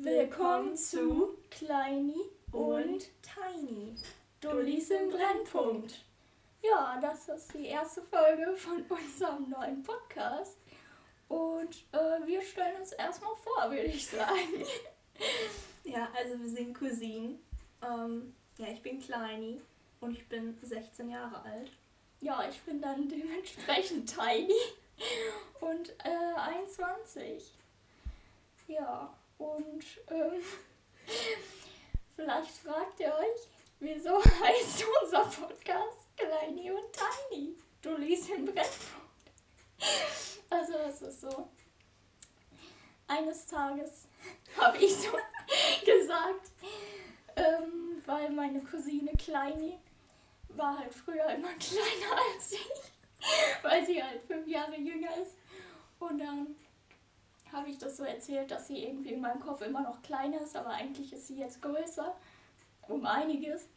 Willkommen zu Kleini und Tiny. Dullis im Brennpunkt. Ja, das ist die erste Folge von unserem neuen Podcast. Und äh, wir stellen uns erstmal vor, würde ich sagen. Ja, also wir sind Cousinen. Ähm, ja, ich bin Kleini und ich bin 16 Jahre alt. Ja, ich bin dann dementsprechend Tiny und äh, 21. Ja, und ähm, vielleicht fragt ihr euch, wieso heißt unser Podcast Kleini und Tiny? Du liest im Brennpunkt. Also es ist so. Eines Tages habe ich so gesagt, ähm, weil meine Cousine Kleini war halt früher immer kleiner als ich, weil sie halt fünf Jahre jünger ist. Und dann habe ich das so erzählt, dass sie irgendwie in meinem Kopf immer noch kleiner ist, aber eigentlich ist sie jetzt größer, um einiges.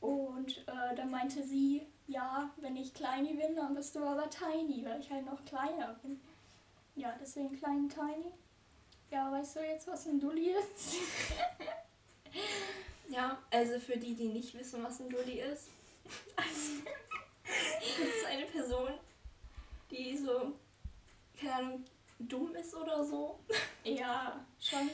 Und äh, dann meinte sie, ja, wenn ich Kleini bin, dann bist du aber Tiny, weil ich halt noch kleiner bin. Ja, deswegen Klein Tiny. Ja, weißt du jetzt, was ein Dulli ist? Ja, also für die, die nicht wissen, was ein Dulli ist. Also, das ist eine Person, die so, keine Ahnung, dumm ist oder so. Ja, schon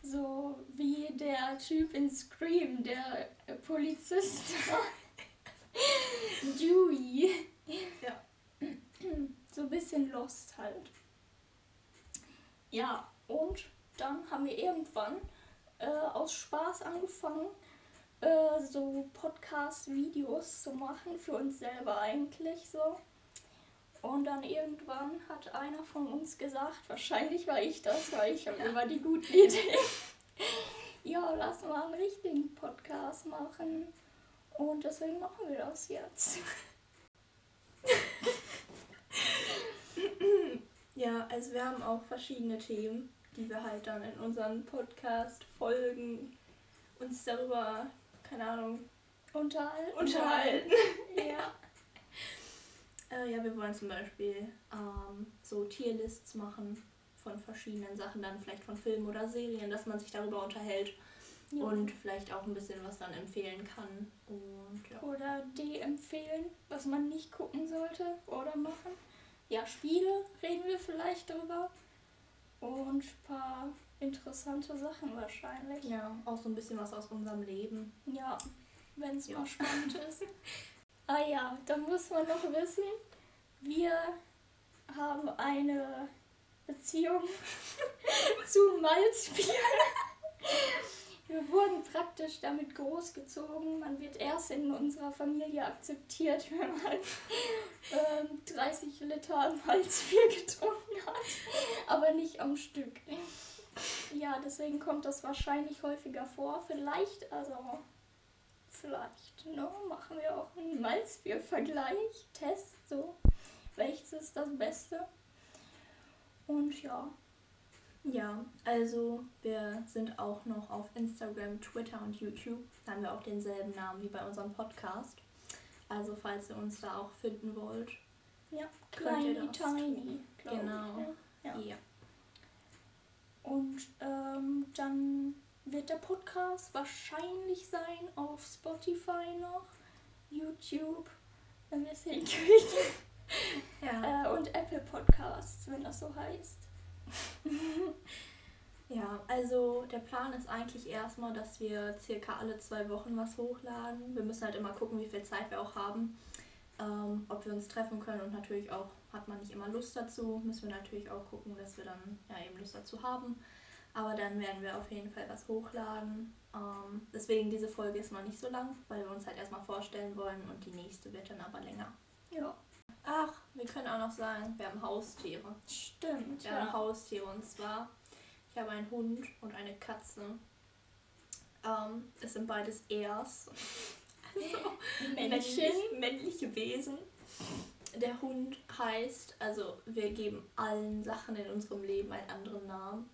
so wie der Typ in Scream, der Polizist. Dewey. Ja. So ein bisschen lost halt. Ja, und dann haben wir irgendwann äh, aus Spaß angefangen, äh, so Podcast-Videos zu machen, für uns selber eigentlich so. Und dann irgendwann hat einer von uns gesagt, wahrscheinlich war ich das, weil ich habe immer die guten Ideen. ja, lass mal einen richtigen Podcast machen. Und deswegen machen wir das jetzt. Ja, also wir haben auch verschiedene Themen, die wir halt dann in unseren Podcast-Folgen uns darüber, keine Ahnung, Unterhalten. unterhalten. Ja. Äh, ja, wir wollen zum Beispiel ähm, so Tierlists machen von verschiedenen Sachen, dann vielleicht von Filmen oder Serien, dass man sich darüber unterhält ja. und vielleicht auch ein bisschen was dann empfehlen kann. Und ja. Oder die empfehlen, was man nicht gucken sollte oder machen. Ja, Spiele reden wir vielleicht drüber. Und ein paar interessante Sachen wahrscheinlich. ja, auch so ein bisschen was aus unserem Leben. Ja, wenn es Ja. mal spannend ist. Ah ja, da muss man noch wissen, wir haben eine Beziehung zu Malzbier. Wir wurden praktisch damit großgezogen. Man wird erst in unserer Familie akzeptiert, wenn man ähm, 30 Liter Malzbier getrunken hat, aber nicht am Stück. Ja, deswegen kommt das wahrscheinlich häufiger vor. Vielleicht, also vielleicht, ne, machen wir auch einen Malzbier-Vergleich, Test, so. Welches ist das Beste? Und ja, Ja, also wir sind auch noch auf Instagram, Twitter und YouTube. Da haben wir auch denselben Namen wie bei unserem Podcast. Also falls ihr uns da auch finden wollt. ja, das tiny, Genau. ich. Ja. Ja. Und ähm, dann wird der Podcast wahrscheinlich sein auf Spotify noch, YouTube, wenn wir es hinkriegen. Ja. Äh, und Apple Podcasts, wenn das so heißt. ja, also der Plan ist eigentlich erstmal, dass wir circa alle zwei Wochen was hochladen. Wir müssen halt immer gucken, wie viel Zeit wir auch haben. Ähm, ob wir uns treffen können und natürlich auch, hat man nicht immer Lust dazu, müssen wir natürlich auch gucken, dass wir dann ja eben Lust dazu haben. Aber dann werden wir auf jeden Fall was hochladen. Ähm, deswegen diese Folge ist noch nicht so lang, weil wir uns halt erstmal vorstellen wollen und die nächste wird dann aber länger. Ja, Ach, wir können auch noch sagen, wir haben Haustiere. stimmt. Wir haben Ja. Haustiere und zwar, ich habe einen Hund und eine Katze. Ähm, es sind beides Ers. Also Männchen. männlich, männliche Wesen. Der Hund heißt, also wir geben allen Sachen in unserem Leben einen anderen Namen.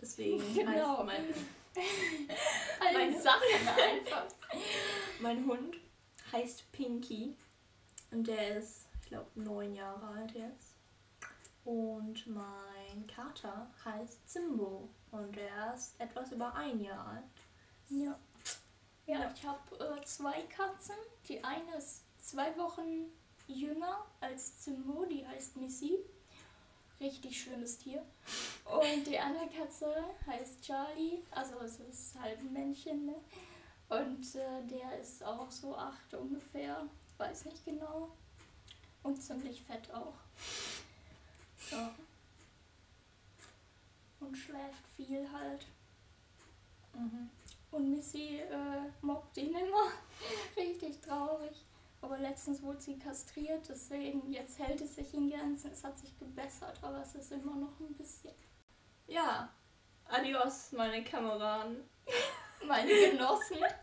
Deswegen Genau. heißt mein, Meine- Sachen einfach. mein Hund heißt Pinky und der ist, ich glaube, neun Jahre alt jetzt. Und mein Kater heißt Zimbo und er ist etwas über ein Jahr alt. Ja. Ja, ich habe äh, zwei Katzen. Die eine ist zwei Wochen jünger als Zimbo, die heißt Missy. Richtig schlimmes Tier. Und die andere Katze heißt Charlie. Also es ist halt ein Männchen, ne? Und äh, der ist auch so acht ungefähr. Weiß nicht genau. Und ziemlich fett auch. Ja. Und schläft viel halt. Mhm. Und Missy äh, mobbt ihn immer. Richtig traurig. Aber letztens wurde sie kastriert, deswegen jetzt hält es sich in Grenzen. Es hat sich gebessert, aber es ist immer noch ein bisschen. Ja, adios, meine Kameraden. Meine Genossen.